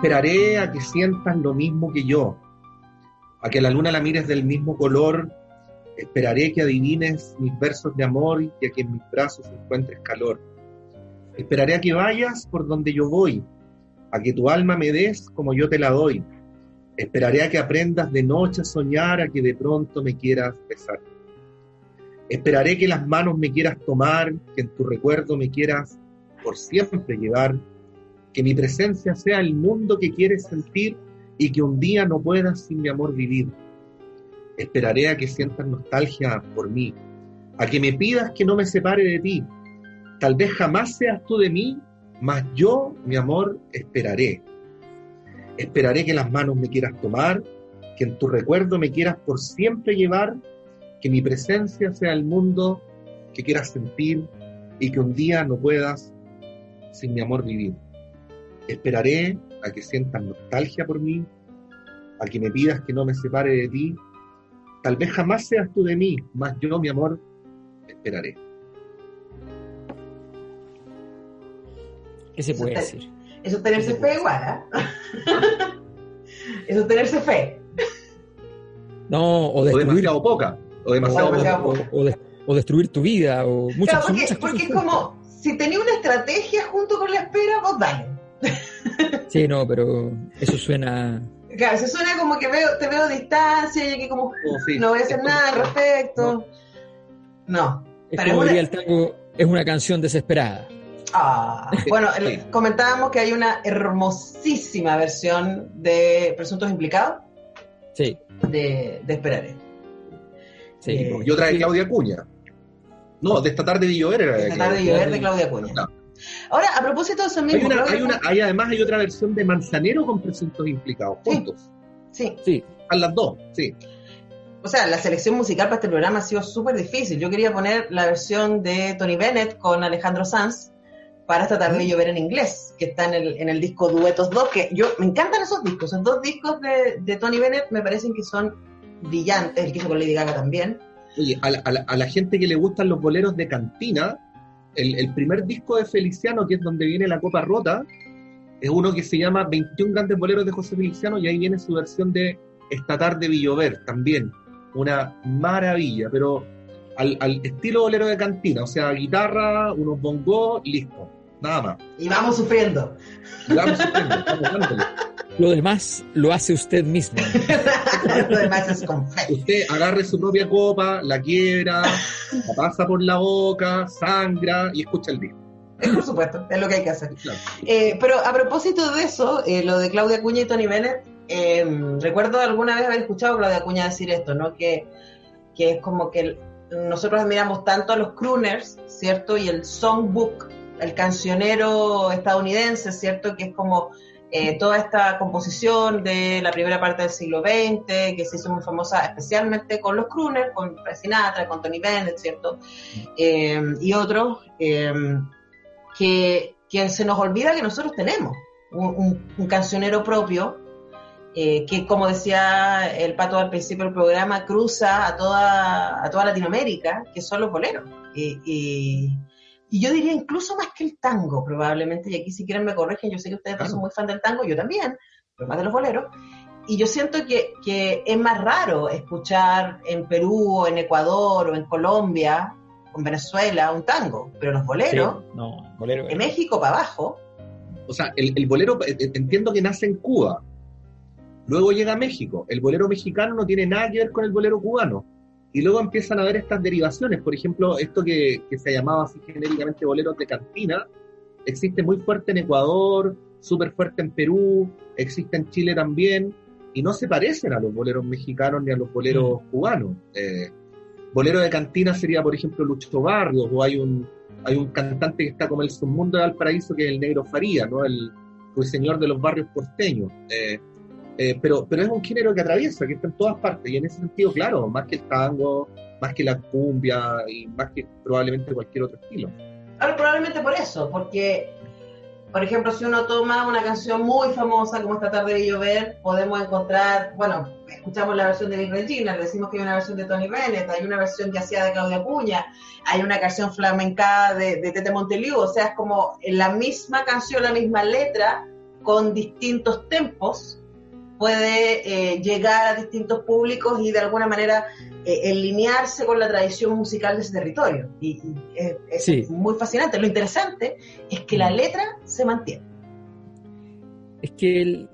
Esperaré a que sientas lo mismo que yo, a que la luna la mires del mismo color. Esperaré que adivines mis versos de amor y a que en mis brazos encuentres calor. Esperaré a que vayas por donde yo voy, a que tu alma me des como yo te la doy. Esperaré a que aprendas de noche a soñar, a que de pronto me quieras besar. Esperaré que las manos me quieras tomar, que en tu recuerdo me quieras por siempre llevar, que mi presencia sea el mundo que quieres sentir y que un día no puedas sin mi amor vivir. Esperaré a que sientas nostalgia por mí, a que me pidas que no me separe de ti. Tal vez jamás seas tú de mí, mas yo, mi amor, esperaré. Esperaré que las manos me quieras tomar, que en tu recuerdo me quieras por siempre llevar, que mi presencia sea el mundo que quieras sentir y que un día no puedas sin mi amor vivir. Esperaré a que sientas nostalgia por mí, a que me pidas que no me separe de ti. Tal vez jamás seas tú de mí, mas yo, mi amor, esperaré. ¿Qué se puede Eso te- decir? Eso es tenerse fe igual, ¿ah? Eso es tenerse fe. No, o O destruir, demasiado poca, o demasiado O poca. demasiado o, o de- o destruir tu vida, o muchas, Claro, porque, muchas porque cosas es como, si tenía una estrategia junto con la espera, vos dale. Sí, no, pero eso suena. Claro, se suena como que veo, te veo a distancia y que como Oh, sí. no voy a hacer Es nada al respecto. No. Es Pero como es diría una- el tango, es una canción desesperada. Ah, bueno, el- comentábamos que hay una hermosísima versión de Presuntos Implicados Sí, de, de Esperaré. sí. Eh, Y otra de. Claudia Cuña. No, de esta tarde de llover era de Esta tarde de llover de Claudia Cuña. Claro. Ahora, a propósito de eso Hay mismo, una, Claudia hay una, hay además hay otra versión de Manzanero con presuntos implicados, juntos. Sí, Sí, Están las dos, sí. o sea, la selección musical para este programa ha sido súper difícil. Yo quería poner la versión de Tony Bennett con Alejandro Sanz para esta tarde de llover en inglés, que está en el, en el disco Duetos 2, que yo me encantan esos discos. Esos dos discos de, de Tony Bennett me parecen que son brillantes, el que hizo con Lady Gaga también. Oye, a la, a la- a la gente que le gustan los boleros de cantina, el, primer disco de Feliciano, que es donde viene la copa rota, es uno que se llama 21 grandes boleros de José Feliciano y ahí viene su versión de Esta tarde vi llover también. Una maravilla, pero al, al estilo bolero de cantina, o sea, guitarra, unos bongos, listo, nada más. Y vamos sufriendo. Y vamos sufriendo, vamos lo demás lo hace usted mismo. Lo demás es confeti. Usted agarre su propia copa, la quiebra, la pasa por la boca, sangra y escucha el disco. Por supuesto, es lo que hay que hacer. Claro. Eh, pero a propósito de eso, eh, lo de Claudia Cuña y Tony Bennett, eh, recuerdo alguna vez haber escuchado a Claudia Cuña decir esto, ¿no? Que, que es como que nosotros admiramos tanto a los crooners, ¿cierto? Y el songbook, el cancionero estadounidense, ¿cierto? Que es como eh, toda esta composición de la primera parte del siglo XX, que se hizo muy famosa especialmente con los crooners, con Sinatra, con Tony Bennett, ¿cierto? Eh, y otros. eh, que, que se nos olvida que nosotros tenemos un, cancionero propio que, como decía el pato al principio del programa, cruza a toda, a toda Latinoamérica, que son los boleros. Y- y yo diría incluso más que el tango, probablemente, y aquí si quieren me corrigen, yo sé que ustedes no son muy fan del tango, yo también, pero más de los boleros. Y yo siento que, que es más raro escuchar en Perú o en Ecuador o en Colombia o en Venezuela un tango, pero los boleros, Sí, no, bolero. de México para abajo, O sea, el, el bolero, eh, eh, entiendo que nace en Cuba, luego llega a México. El bolero mexicano no tiene nada que ver con el bolero cubano. Y luego empiezan a haber estas derivaciones. Por ejemplo, esto que, que se llamaba así genéricamente boleros de cantina, existe muy fuerte en Ecuador, súper fuerte en Perú, existe en Chile también. y no se parecen a los boleros mexicanos ni a los boleros cubanos. Eh, bolero de cantina sería, por ejemplo, Lucho Barrios, o hay un, hay un cantante que está como el submundo de Valparaíso, que es el Negro Faría, ¿no? El, señor de los barrios porteños. Eh, eh, pero, pero es un género que atraviesa, que está en todas partes, y en ese sentido, claro, más que el tango, más que la cumbia, y más que probablemente cualquier otro estilo. Ahora, probablemente por eso, porque por ejemplo, si uno toma una canción muy famosa como Esta tarde de llover, podemos encontrar, bueno, escuchamos la versión de Big Regina, le decimos que hay una versión de Tony Bennett, hay una versión que hacía de Claudia Puña, hay una canción flamenca de, de Tete Monteliu, o sea, es como la misma canción, la misma letra, con distintos tempos, puede eh, llegar a distintos públicos y de alguna manera eh, alinearse con la tradición musical de ese territorio. Y, es muy fascinante. Lo interesante es que la mm. letra se mantiene. Es que el,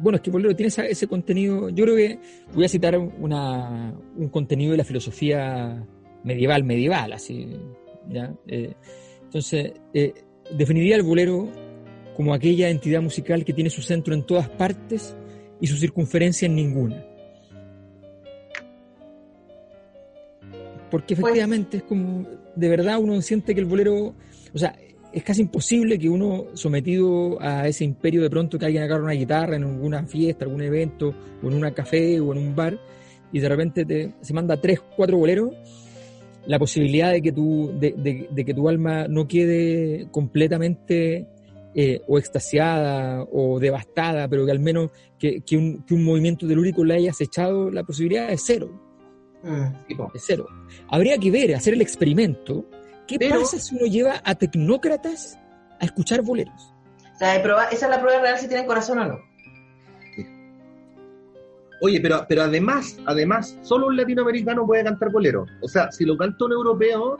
bueno, es que Bolero tiene ese contenido. Yo creo que voy a citar una, un contenido de la filosofía medieval, medieval, así. ¿ya? Eh, entonces, definiría el bolero como aquella entidad musical que tiene su centro en todas partes y su circunferencia en ninguna. Porque pues efectivamente es como, de verdad uno siente que el bolero, o sea, es casi imposible que uno sometido a ese imperio de pronto que alguien agarre una guitarra en alguna fiesta, algún evento, o en un café o en un bar, y de repente te, se manda tres, cuatro boleros, la posibilidad de que tu, de, de que tu alma no quede completamente eh, o extasiada o devastada, pero que al menos que, un, movimiento telúrico le haya echado la posibilidad es cero. Mm. Es cero. Habría que ver, hacer el experimento. ¿Qué pasa si uno lleva a tecnócratas a escuchar boleros? esa es la prueba real si tienen corazón o no. Oye, pero, pero además, además, solo un latinoamericano puede cantar bolero. O sea, si lo canta un europeo,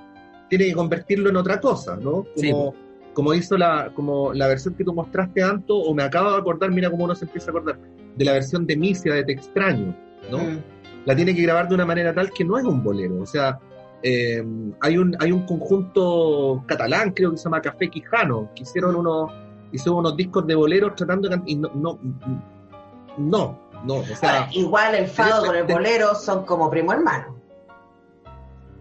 tiene que convertirlo en otra cosa, ¿no? Como, como hizo la, como la versión que tú mostraste, Anto, o me acabo de acordar, mira cómo uno se empieza a acordar, de la versión de Misia de Te extraño, ¿no? Mm. La tiene que grabar de una manera tal que no es un bolero, o sea, eh, hay, un, hay un conjunto catalán, creo que se llama Café Quijano, que hicieron unos, hicieron unos discos de boleros tratando de cantar, y no, no, no, no, o sea... igual el fado con el bolero son como primo hermano.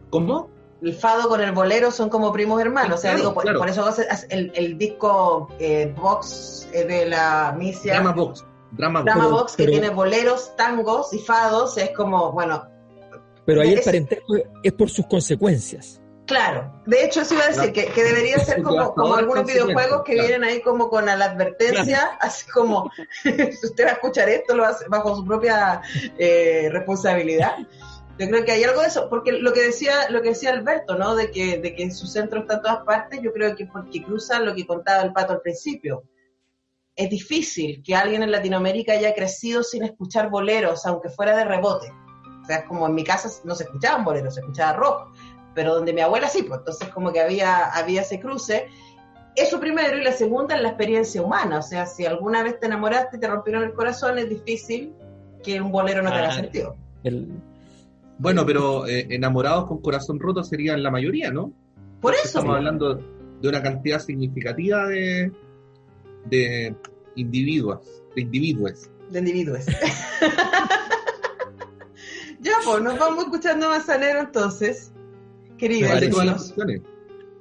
¿Cómo? El fado con el bolero son como primos hermanos. o sea, digo, por, eso el, el disco eh, Box eh, de la Misia. Drama Box. Drama, Box, que tiene boleros, tangos y fados, es como, bueno. Pero ahí el parentesco es por sus consecuencias. Claro, de hecho eso iba a decir, que, debería ser como, como algunos videojuegos que vienen ahí como con la advertencia, así como, si usted va a escuchar esto, lo hace bajo su propia eh, responsabilidad. Yo creo que hay algo de eso, porque lo que decía, lo que decía Alberto, ¿no? De que, de que su centro está en todas partes, yo creo que porque cruza lo que contaba el pato al principio. Es difícil que alguien en Latinoamérica haya crecido sin escuchar boleros, aunque fuera de rebote. O sea, como en mi casa no se escuchaban boleros, se escuchaba rock, pero donde mi abuela sí, pues entonces como que había, había ese cruce. Eso primero, y la segunda es la experiencia humana. O sea, si alguna vez te enamoraste y te rompieron el corazón, es difícil que un bolero no tenga sentido. El, bueno, pero eh, enamorados con corazón roto serían la mayoría, ¿no? Por eso. Estamos hablando de una cantidad significativa de, de individuos, de individuos. De individuos. ya, pues, nos vamos escuchando Manzanero entonces, queridos.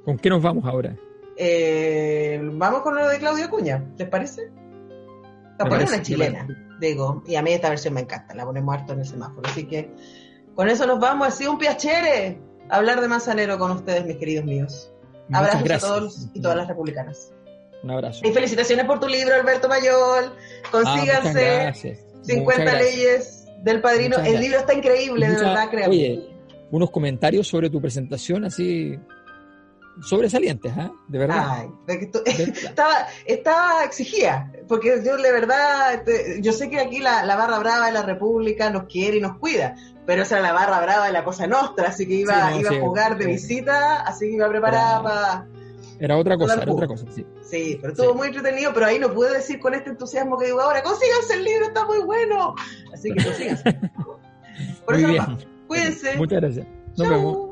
¿Con qué nos vamos ahora? Eh, vamos con lo de Claudio Cuña, ¿les parece? La ponemos una chilena, digo, y a mí esta versión me encanta, la ponemos harto en el semáforo, así que con eso nos vamos. Ha sido un piacere hablar de Manzanero con ustedes, mis queridos míos. Abrazos a todos y todas las republicanas. Un abrazo. Y felicitaciones por tu libro, Alberto Mayol. Consíganse 50 ah, leyes del padrino. El libro está increíble, de verdad, creo. Oye, unos comentarios sobre tu presentación, así sobresalientes, ¿eh? De verdad. estaba, estaba exigida, porque yo de verdad, yo sé que aquí la, la, barra brava de la República nos quiere y nos cuida, pero esa era la barra brava de la cosa nostra, así que iba, iba a jugar de visita, así que iba preparada para... Era otra cosa, era otra cosa, sí. Sí, pero estuvo muy entretenido, pero ahí no pude decir con este entusiasmo que digo ahora, consíganse el libro, está muy bueno. Así que consíganse. Por eso bien. Cuídense. Muchas gracias. Nos vemos.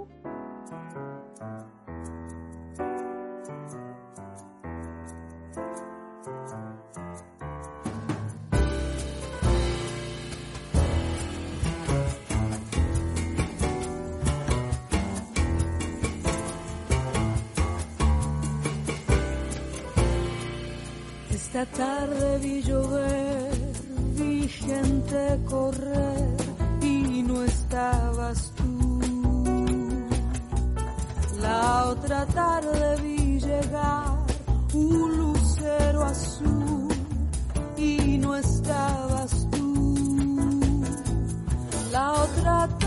Esta tarde vi llover, vi gente correr y no estabas tú. La otra tarde vi llegar un lucero azul y no estabas tú. La otra tarde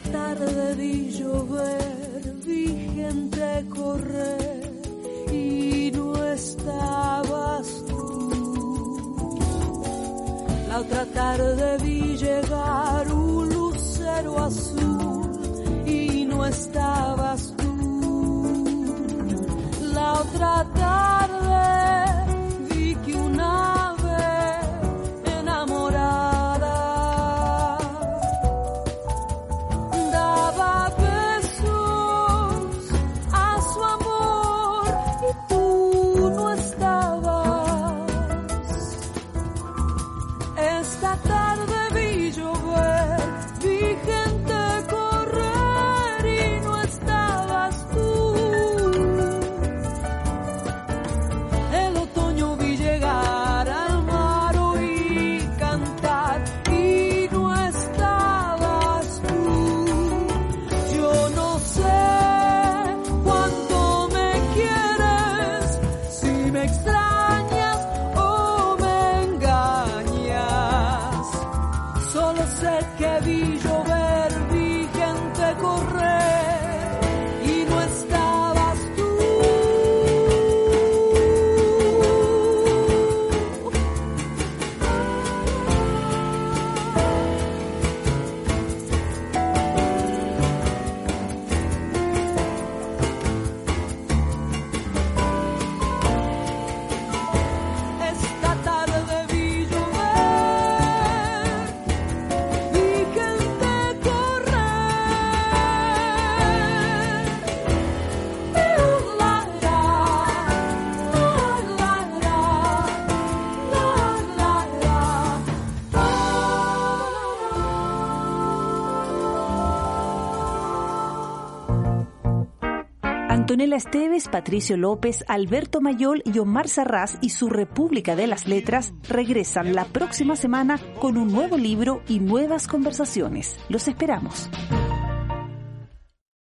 tarde de chover. Antonella Esteves, Patricio López, Alberto Mayol y Omar Sarraz y su República de las Letras regresan la próxima semana con un nuevo libro y nuevas conversaciones. Los esperamos.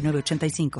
906985.